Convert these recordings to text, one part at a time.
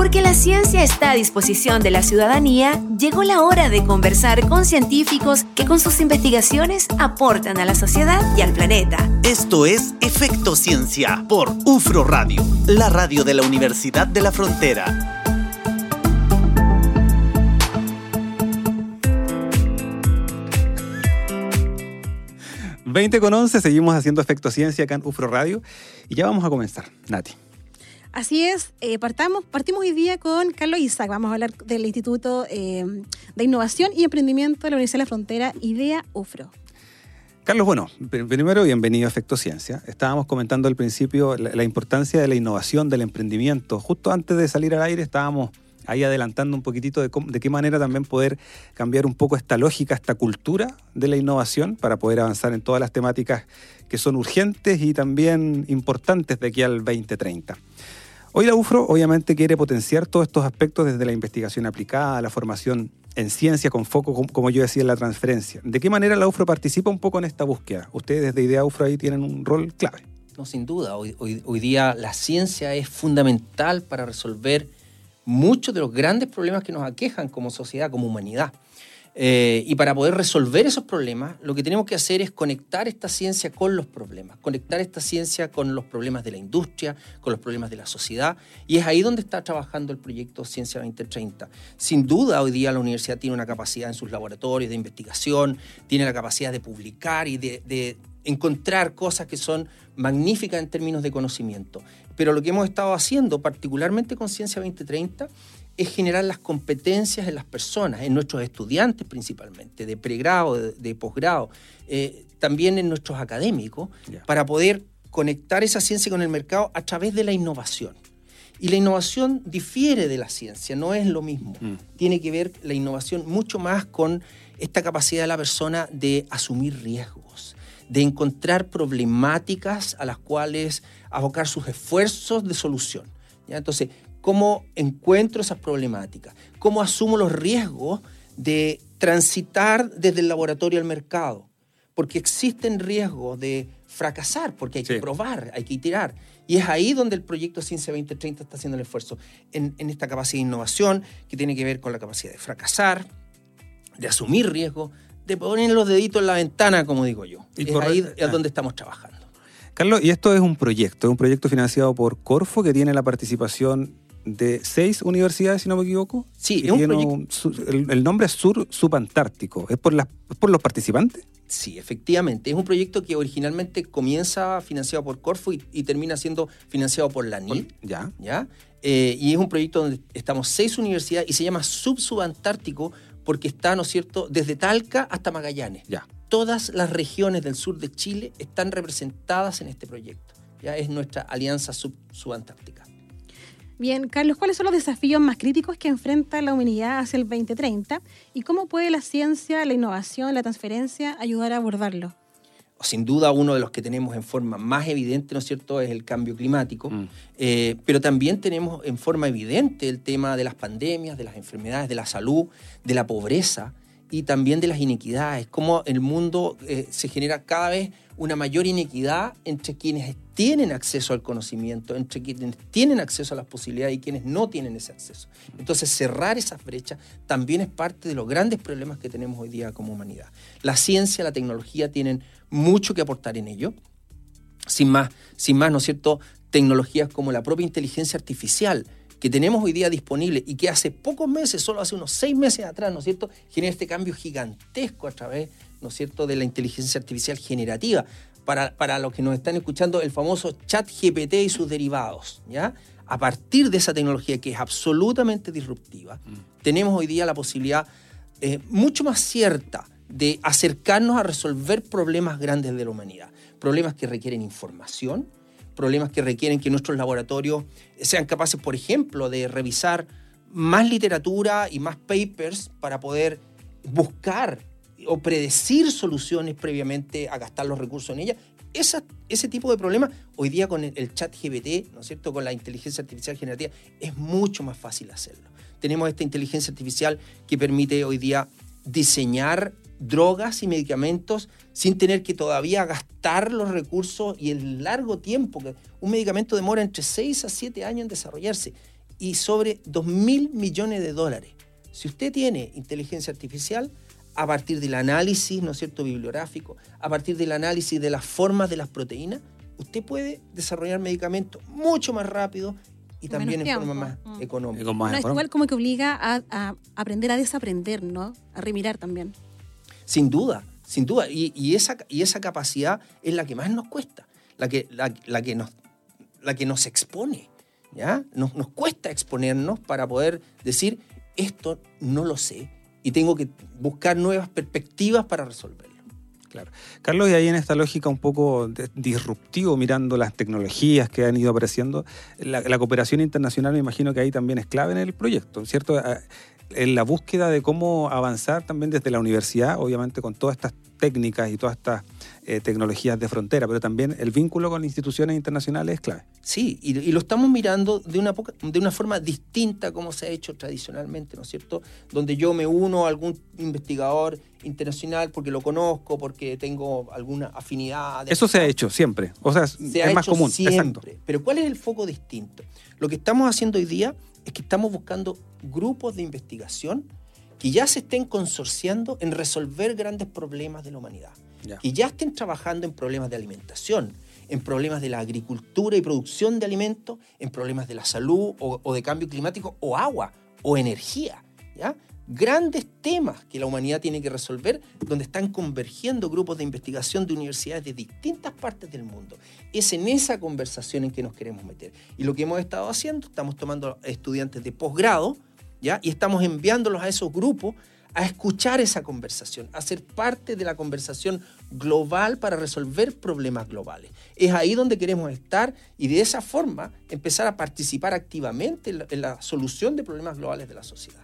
Porque la ciencia está a disposición de la ciudadanía, llegó la hora de conversar con científicos que con sus investigaciones aportan a la sociedad y al planeta. Esto es Efecto Ciencia por UFRO Radio, la radio de la Universidad de la Frontera. 20 con 11, seguimos haciendo Efecto Ciencia acá en UFRO Radio y ya vamos a comenzar. Nati. Así es, eh, partamos, partimos hoy día con Carlos Isaac. Vamos a hablar del Instituto eh, de Innovación y Emprendimiento de la Universidad de la Frontera, IDEA UFRO. Carlos, bueno, primero bienvenido a Efecto Ciencia. Estábamos comentando al principio la importancia de la innovación, del emprendimiento. Justo antes de salir al aire estábamos ahí adelantando un poquitito de, de, qué manera también poder cambiar un poco esta lógica, esta cultura de la innovación para poder avanzar en todas las temáticas que son urgentes y también importantes de aquí al 2030. Hoy la UFRO obviamente quiere potenciar todos estos aspectos desde la investigación aplicada, la formación en ciencia con foco, como yo decía, en la transferencia. ¿De qué manera la UFRO participa un poco en esta búsqueda? Ustedes desde Idea UFRO ahí tienen un rol clave. No, sin duda. Hoy, hoy, hoy día la ciencia es fundamental para resolver muchos de los grandes problemas que nos aquejan como sociedad, como humanidad. Eh, y para poder resolver esos problemas, lo que tenemos que hacer es conectar esta ciencia con los problemas, conectar esta ciencia con los problemas de la industria, con los problemas de la sociedad, y es ahí donde está trabajando el proyecto Ciencia 2030. Sin duda, hoy día la universidad tiene una capacidad en sus laboratorios de investigación, tiene la capacidad de publicar y de encontrar cosas que son magníficas en términos de conocimiento. Pero lo que hemos estado haciendo, particularmente con Ciencia 2030, es generar las competencias en las personas, en nuestros estudiantes principalmente, de pregrado, de, posgrado, eh, también en nuestros académicos, para poder conectar esa ciencia con el mercado a través de la innovación. Y la innovación difiere de la ciencia, no es lo mismo. Mm. Tiene que ver la innovación mucho más con esta capacidad de la persona de asumir riesgos, de encontrar problemáticas a las cuales abocar sus esfuerzos de solución. ¿ya? Entonces, ¿cómo encuentro esas problemáticas? ¿Cómo asumo los riesgos de transitar desde el laboratorio al mercado? Porque existen riesgos de fracasar, porque hay que probar, hay que iterar. Y es ahí donde el proyecto Ciencia 2030 está haciendo el esfuerzo, en, en esta capacidad de innovación que tiene que ver con la capacidad de fracasar, de asumir riesgos, de poner los deditos en la ventana, como digo yo. Y es ahí es ah. donde estamos trabajando. Carlos, y esto es un proyecto, es un proyecto financiado por Corfo que tiene la participación de seis universidades, si no me equivoco. Sí, es un proyecto... el, nombre es Sur Subantártico. ¿Es por, por los participantes? Sí, efectivamente. Es un proyecto que originalmente comienza financiado por Corfo y, termina siendo financiado por la NIT. Ya. ¿ya? Eh, y es un proyecto donde estamos seis universidades y se llama Sub-Subantártico porque está, ¿no es cierto?, desde Talca hasta Magallanes. Ya. Todas las regiones del sur de Chile están representadas en este proyecto. Ya es nuestra alianza sub subantártica. Bien, Carlos, ¿cuáles son los desafíos más críticos que enfrenta la humanidad hacia el 2030 y cómo puede la ciencia, la innovación, la transferencia ayudar a abordarlo? sin duda uno de los que tenemos en forma más evidente, ¿no es cierto?, es el cambio climático, mm. eh, pero también tenemos en forma evidente el tema de las pandemias, de las enfermedades, de la salud, de la pobreza y también de las inequidades, cómo el mundo eh, se genera cada vez una mayor inequidad entre quienes tienen acceso al conocimiento, entre quienes tienen acceso a las posibilidades y quienes no tienen ese acceso. Entonces, cerrar esas brechas también es parte de los grandes problemas que tenemos hoy día como humanidad. La ciencia, la tecnología tienen mucho que aportar en ello. Sin más, sin más, ¿no es cierto? Tecnologías como la propia inteligencia artificial que tenemos hoy día disponible y que hace pocos meses, solo hace unos seis meses atrás, ¿no es cierto?, genera este cambio gigantesco a través, ¿no es cierto?, de la inteligencia artificial generativa. Para, para los que nos están escuchando, el famoso chat GPT y sus derivados, ¿ya? A partir de esa tecnología que es absolutamente disruptiva, mm. tenemos hoy día la posibilidad eh, mucho más cierta de acercarnos a resolver problemas grandes de la humanidad, problemas que requieren información, problemas que requieren que nuestros laboratorios sean capaces, por ejemplo, de revisar más literatura y más papers para poder buscar o predecir soluciones previamente a gastar los recursos en ellas. ese tipo de problemas, hoy día con el, chat GBT, ¿no es cierto?, con la inteligencia artificial generativa, es mucho más fácil hacerlo. Tenemos esta inteligencia artificial que permite hoy día diseñar drogas y medicamentos sin tener que todavía gastar los recursos y el largo tiempo. que Un medicamento demora entre 6 a 7 años en desarrollarse. y sobre 2 mil millones de dólares. Si usted tiene inteligencia artificial, a partir del análisis, ¿no es cierto?, bibliográfico, a partir del análisis de las formas de las proteínas, usted puede desarrollar medicamentos mucho más rápido y también en forma más Mm. económica. Con más No, es igual como que obliga a, a aprender a desaprender, ¿no? A remirar también. Sin duda, sin duda. Y, y esa, y esa capacidad es la que más nos cuesta, la que, la, la que, nos, la que nos expone. ¿ya? Nos, nos cuesta exponernos para poder decir, esto no lo sé y tengo que buscar nuevas perspectivas para resolverlo. Claro. Carlos, y ahí en esta lógica un poco disruptivo, mirando las tecnologías que han ido apareciendo, la, la cooperación internacional me imagino que ahí también es clave en el proyecto, ¿cierto? Ah, En la búsqueda de cómo avanzar también desde la universidad, obviamente con todas estas técnicas y todas estas eh, tecnologías de frontera, pero también el vínculo con instituciones internacionales es clave. Sí, y, y lo estamos mirando de una, poca- de una forma distinta como se ha hecho tradicionalmente, ¿no es cierto? Donde yo me uno a algún investigador internacional porque lo conozco, porque tengo alguna afinidad. Eso se ha hecho siempre, o sea, se es ha más hecho común. siempre. Exacto. Pero ¿cuál es el foco distinto? Lo que estamos haciendo hoy día es que estamos buscando grupos de investigación que ya se estén consorciando en resolver grandes problemas de la humanidad, Ya. que ya estén trabajando en problemas de alimentación, en problemas de la agricultura y producción de alimentos, en problemas de la salud o, o de cambio climático o agua o energía. ¿ya? Grandes temas que la humanidad tiene que resolver, donde están convergiendo grupos de investigación de universidades de distintas partes del mundo. Es en esa conversación en que nos queremos meter. Y lo que hemos estado haciendo, estamos tomando estudiantes de posgrado, ¿ya? Y estamos enviándolos a esos grupos a escuchar esa conversación, a ser parte de la conversación global para resolver problemas globales. Es ahí donde queremos estar y de esa forma empezar a participar activamente en la, en la solución de problemas globales de la sociedad.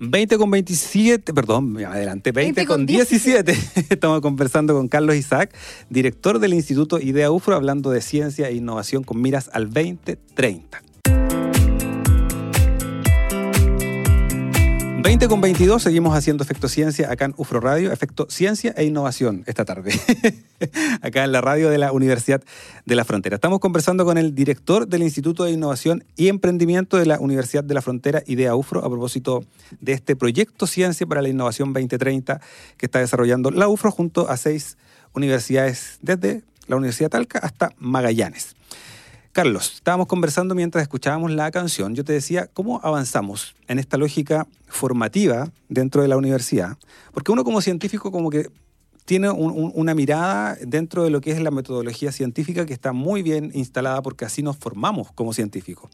20 con 27, perdón, me adelanté, 20, 20 con con 17. Estamos conversando con Carlos Isaac, director del Instituto IDEA UFRO, hablando de ciencia e innovación con miras al 2030. 20 con 22, seguimos haciendo Efecto Ciencia acá en UFRO Radio, Efecto Ciencia e Innovación esta tarde, acá en la radio de la Universidad de la Frontera. Estamos conversando con el director del Instituto de Innovación y Emprendimiento de la Universidad de la Frontera, IDEA UFRO, a propósito de este proyecto Ciencia para la Innovación 2030 que está desarrollando la UFRO junto a seis universidades, desde la Universidad Talca hasta Magallanes. Carlos, estábamos conversando mientras escuchábamos la canción. Yo te decía, ¿cómo avanzamos en esta lógica formativa dentro de la universidad? Porque uno como científico como que tiene un- un- una mirada dentro de lo que es la metodología científica que está muy bien instalada porque así nos formamos como científicos.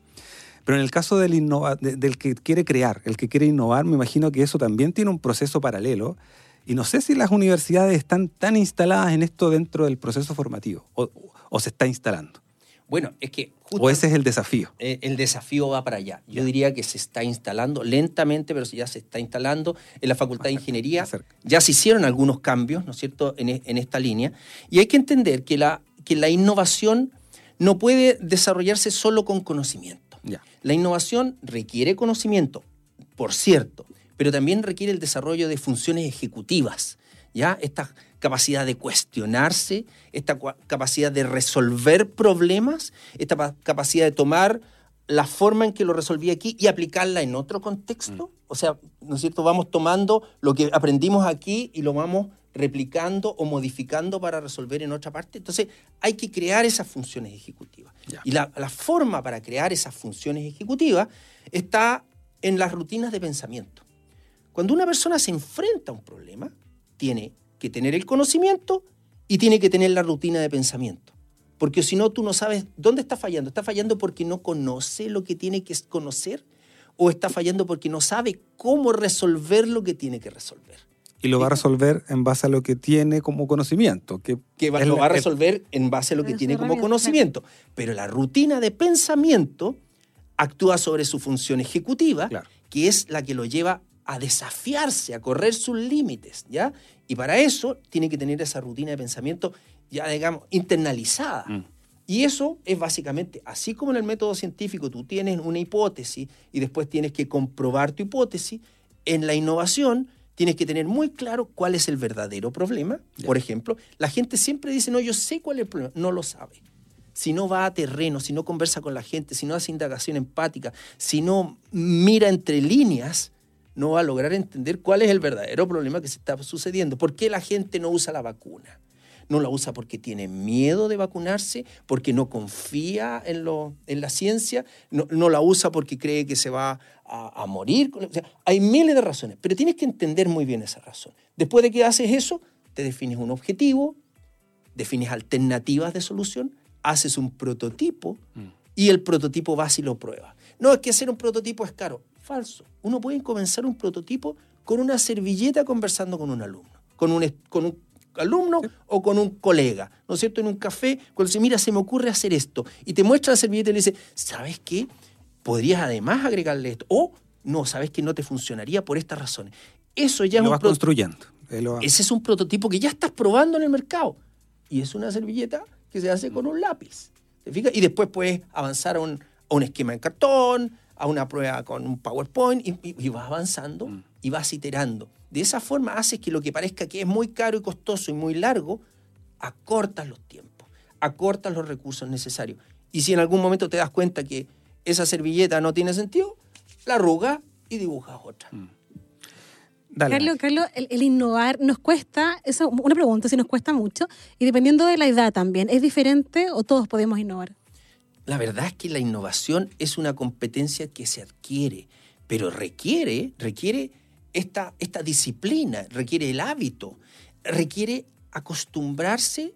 Pero en el caso del, innova- de- del que quiere crear, el que quiere innovar, me imagino que eso también tiene un proceso paralelo. Y no sé si las universidades están tan instaladas en esto dentro del proceso formativo o se está instalando. Bueno, es que justo- O ese es el desafío. eh, el desafío va para allá. Yo diría que se está instalando lentamente, pero ya se está instalando en la Facultad de Ingeniería. Ya se hicieron algunos cambios, ¿no es cierto?, en, e- en esta línea. Y hay que entender que la, que la innovación no puede desarrollarse solo con conocimiento. Ya. La innovación requiere conocimiento, por cierto, pero también requiere el desarrollo de funciones ejecutivas, ¿ya? Esta capacidad de cuestionarse, esta capacidad de resolver problemas, esta pa- capacidad de tomar la forma en que lo resolví aquí y aplicarla en otro contexto. O sea, ¿no es cierto? Vamos tomando lo que aprendimos aquí y lo vamos replicando o modificando para resolver en otra parte. Entonces, hay que crear esas funciones ejecutivas. Ya. Y la, la forma para crear esas funciones ejecutivas está en las rutinas de pensamiento. Cuando una persona se enfrenta a un problema, tiene que tener el conocimiento y tiene que tener la rutina de pensamiento. Porque si no, tú no sabes dónde está fallando. ¿Está fallando porque no conoce lo que tiene que conocer? ¿O está fallando porque no sabe cómo resolver lo que tiene que resolver? Y lo va a resolver en base a lo que tiene como conocimiento. Que que va- es lo la- va a es- resolver en base a lo que tiene como conocimiento. Pero la rutina de pensamiento actúa sobre su función ejecutiva, Claro. que es la que lo lleva a desafiarse, a correr sus límites, ¿ya? Y para eso tiene que tener esa rutina de pensamiento ya, digamos, internalizada. Mm. Y eso es básicamente, así como en el método científico tú tienes una hipótesis y después tienes que comprobar tu hipótesis, en la innovación tienes que tener muy claro cuál es el verdadero problema. Por ejemplo, la gente siempre dice, no, yo sé cuál es el problema, no lo sabe. si no va a terreno, si no conversa con la gente, si no hace indagación empática, si no mira entre líneas, no va a lograr entender cuál es el verdadero problema que se está sucediendo. ¿Por qué la gente no usa la vacuna? No la usa porque tiene miedo de vacunarse, porque no confía en, lo, en la ciencia, no, no la usa porque cree que se va a, a morir. O sea, hay miles de razones, pero tienes que entender muy bien esa razón. Después de que haces eso, te defines un objetivo, defines alternativas de solución, haces un prototipo y el prototipo vas y lo pruebas. No, es que hacer un prototipo es caro. Falso. Uno puede comenzar un prototipo con una servilleta conversando con un alumno, con un, con un alumno o con un colega, ¿no es cierto? En un café, cuando dice, mira, se me ocurre hacer esto, y te muestra la servilleta y le dice, ¿sabes qué? Podrías además agregarle esto. O, no, ¿sabes que no te funcionaría por estas razones? Eso ya lo es un vas construyendo. Eh, lo- Ese es un prototipo que ya estás probando en el mercado. Y es una servilleta que se hace con un lápiz. ¿Te fijas? Y después puedes avanzar a un, a un esquema en cartón, a una prueba con un PowerPoint, y, y- y vas avanzando y vas iterando. De esa forma haces que lo que parezca que es muy caro y costoso y muy largo, acortas los tiempos, acortas los recursos necesarios. Y si en algún momento te das cuenta que esa servilleta no tiene sentido, la arrugas y dibujas otra. Dale, Carlos. Carlos, el, el innovar nos cuesta, eso una pregunta, si nos cuesta mucho, y dependiendo de la edad también, ¿es diferente o todos podemos innovar? La verdad es que la innovación es una competencia que se adquiere, pero requiere, requiere esta, esta disciplina, requiere el hábito, requiere acostumbrarse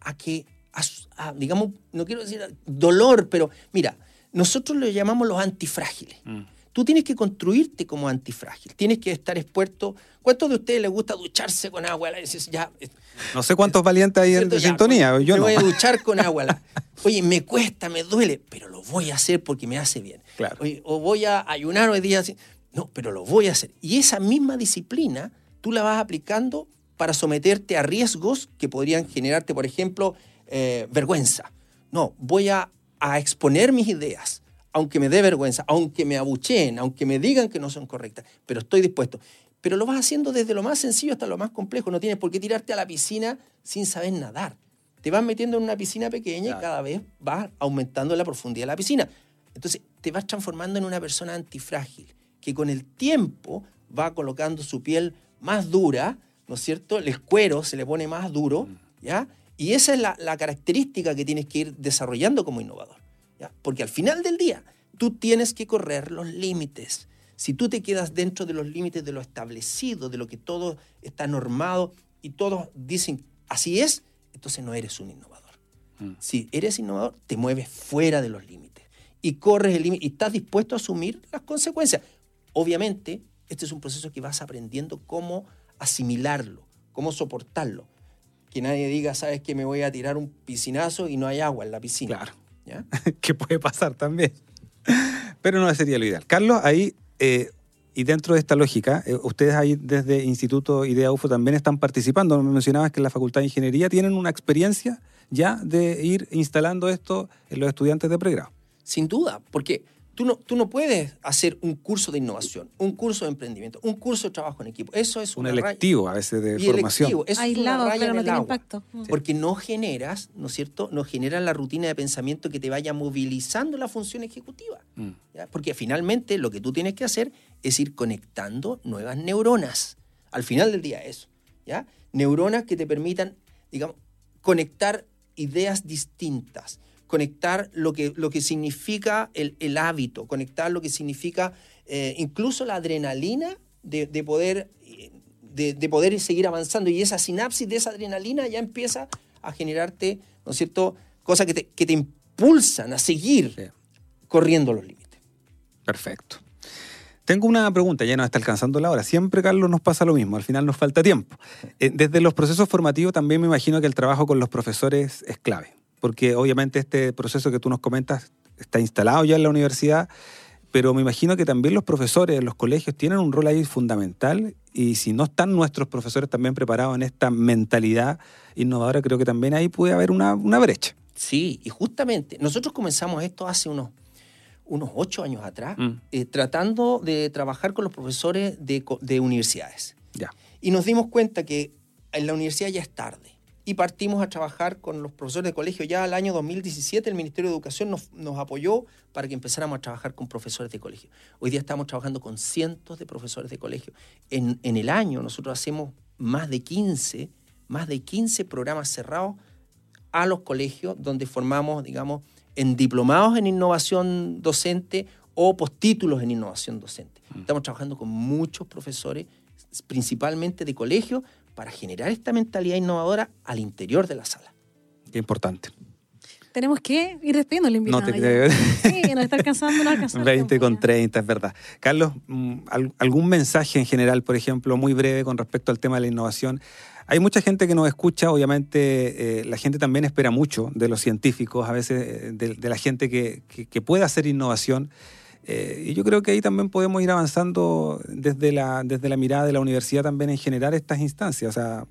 a que, digamos, no quiero decir dolor, pero mira, nosotros lo llamamos los antifrágiles. Tú tienes que construirte como antifrágil, tienes que estar expuesto. ¿Cuántos de ustedes les gusta ducharse con agua? Ya, No sé cuántos valientes hay en sintonía. pues, Yo me no. voy a duchar con agua. Oye, me cuesta, me duele, pero lo voy a hacer porque me hace bien. Claro. Oye, o voy a ayunar hoy día. así. No, pero lo voy a hacer. Y esa misma disciplina tú la vas aplicando para someterte a riesgos que podrían generarte, por ejemplo, eh, vergüenza. No, voy a, a exponer mis ideas, aunque me dé vergüenza, aunque me abucheen, aunque me digan que no son correctas, pero estoy dispuesto. Pero lo vas haciendo desde lo más sencillo hasta lo más complejo. No tienes por qué tirarte a la piscina sin saber nadar. Te vas metiendo en una piscina pequeña y cada vez vas aumentando la profundidad de la piscina. Entonces te vas transformando en una persona antifrágil, que con el tiempo va colocando su piel más dura, ¿no es cierto? El cuero se le pone más duro, ¿ya? Y esa es la, la característica que tienes que ir desarrollando como innovador, ¿ya? Porque al final del día tú tienes que correr los límites. Si tú te quedas dentro de los límites de lo establecido, de lo que todo está normado y todos dicen así es, entonces no eres un innovador. Si eres innovador, te mueves fuera de los límites y corres el límite y estás dispuesto a asumir las consecuencias. Obviamente, este es un proceso que vas aprendiendo cómo asimilarlo, cómo soportarlo. Que nadie diga, sabes que me voy a tirar un piscinazo y no hay agua en la piscina. Claro. ¿Ya? que puede pasar también. Pero no sería lo ideal. Carlos, ahí, eh, y dentro de esta lógica, eh, ustedes ahí desde Instituto Idea UFO también están participando. Me mencionabas que en la Facultad de Ingeniería tienen una experiencia ya de ir instalando esto en los estudiantes de pregrado. Sin duda, porque tú no, tú no puedes hacer un curso de innovación, un curso de emprendimiento, un curso de trabajo en equipo. Eso es Un una raya- electivo a veces de y formación. electivo, eso es Aislado, una raya no tiene agua. impacto. Mm. Porque no generas, ¿no es cierto? No generas la rutina de pensamiento que te vaya movilizando la función ejecutiva. Mm. ¿ya? Porque finalmente lo que tú tienes que hacer es ir conectando nuevas neuronas. Al final del día eso. ¿ya? Neuronas que te permitan, digamos, conectar ideas distintas, conectar lo que, lo que significa el, el hábito, conectar lo que significa eh, incluso la adrenalina de, de poder, de, de poder seguir avanzando. Y esa sinapsis de esa adrenalina ya empieza a generarte, ¿no es cierto?, cosas que te, que te impulsan a seguir Sí. corriendo los límites. Perfecto. Tengo una pregunta, ya nos está alcanzando la hora. Siempre, Carlos, nos pasa lo mismo, al final nos falta tiempo. Eh, Desde los procesos formativos también me imagino que el trabajo con los profesores es clave, porque obviamente este proceso que tú nos comentas está instalado ya en la universidad, pero me imagino que también los profesores en los colegios tienen un rol ahí fundamental y si no están nuestros profesores también preparados en esta mentalidad innovadora, creo que también ahí puede haber una, una brecha. Sí, y justamente nosotros comenzamos esto hace unos, unos ocho años atrás, Mm. eh, tratando de trabajar con los profesores de, de universidades. Ya. Y nos dimos cuenta que en la universidad ya es tarde. Y partimos a trabajar con los profesores de colegio. Ya al año 2017 el Ministerio de Educación nos, nos, apoyó para que empezáramos a trabajar con profesores de colegio. Hoy día estamos trabajando con cientos de profesores de colegio. En, en el año nosotros hacemos más de 15, más de 15 programas cerrados a los colegios donde formamos, digamos, en diplomados en innovación docente o postítulos en innovación docente. Mm. Estamos trabajando con muchos profesores, principalmente de colegio, para generar esta mentalidad innovadora al interior de la sala. Qué importante. Tenemos que ir despidiendo el invitado. No te creo. Sí, nos está alcanzando, no alcanzamos. 20 con 30, es verdad. Carlos, mm, ¿algún mensaje en general, por ejemplo, muy breve con respecto al tema de la innovación? Hay mucha gente que nos escucha, obviamente eh, la gente también espera mucho de los científicos, a veces eh, de, la gente que, que, que pueda hacer innovación. Eh, y yo creo que ahí también podemos ir avanzando desde la, desde la mirada de la universidad también en generar estas instancias. O sea,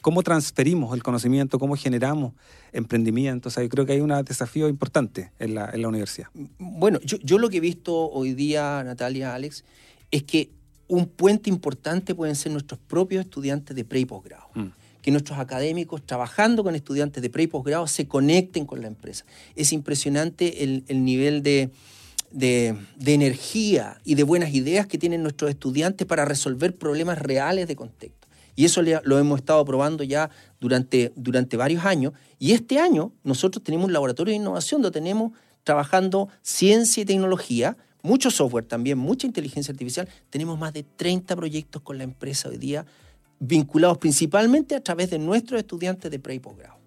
cómo transferimos el conocimiento, cómo generamos emprendimiento. O sea, yo creo que hay un desafío importante en la, en la universidad. Bueno, yo, yo, lo que he visto hoy día, Natalia, Alex, es que un puente importante pueden ser nuestros propios estudiantes de pre y posgrado. Mm. Que nuestros académicos, trabajando con estudiantes de pre y posgrado, se conecten con la empresa. Es impresionante el, el nivel de, de, energía y de buenas ideas que tienen nuestros estudiantes para resolver problemas reales de contexto. Y eso lo hemos estado probando ya durante, durante varios años. Y este año nosotros tenemos un laboratorio de innovación donde tenemos trabajando ciencia y tecnología, mucho software también, mucha inteligencia artificial. Tenemos más de 30 proyectos con la empresa hoy día vinculados principalmente a través de nuestros estudiantes de pre y posgrado.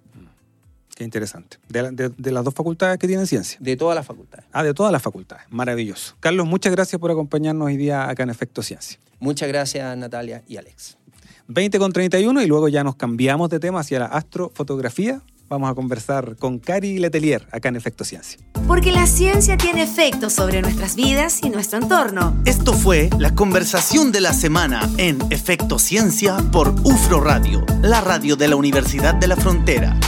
Qué interesante. De, las dos facultades que tienen ciencia. De todas las facultades. Ah, de todas las facultades. Maravilloso. Carlos, muchas gracias por acompañarnos hoy día acá en Efecto Ciencia. Muchas gracias, Natalia y Alex. 20 con 31 y luego ya nos cambiamos de tema hacia la astrofotografía. Vamos a conversar con Cari Letelier acá en Efecto Ciencia. Porque la ciencia tiene efectos sobre nuestras vidas y nuestro entorno. Esto fue la conversación de la semana en Efecto Ciencia por UFRO Radio, la radio de la Universidad de la Frontera.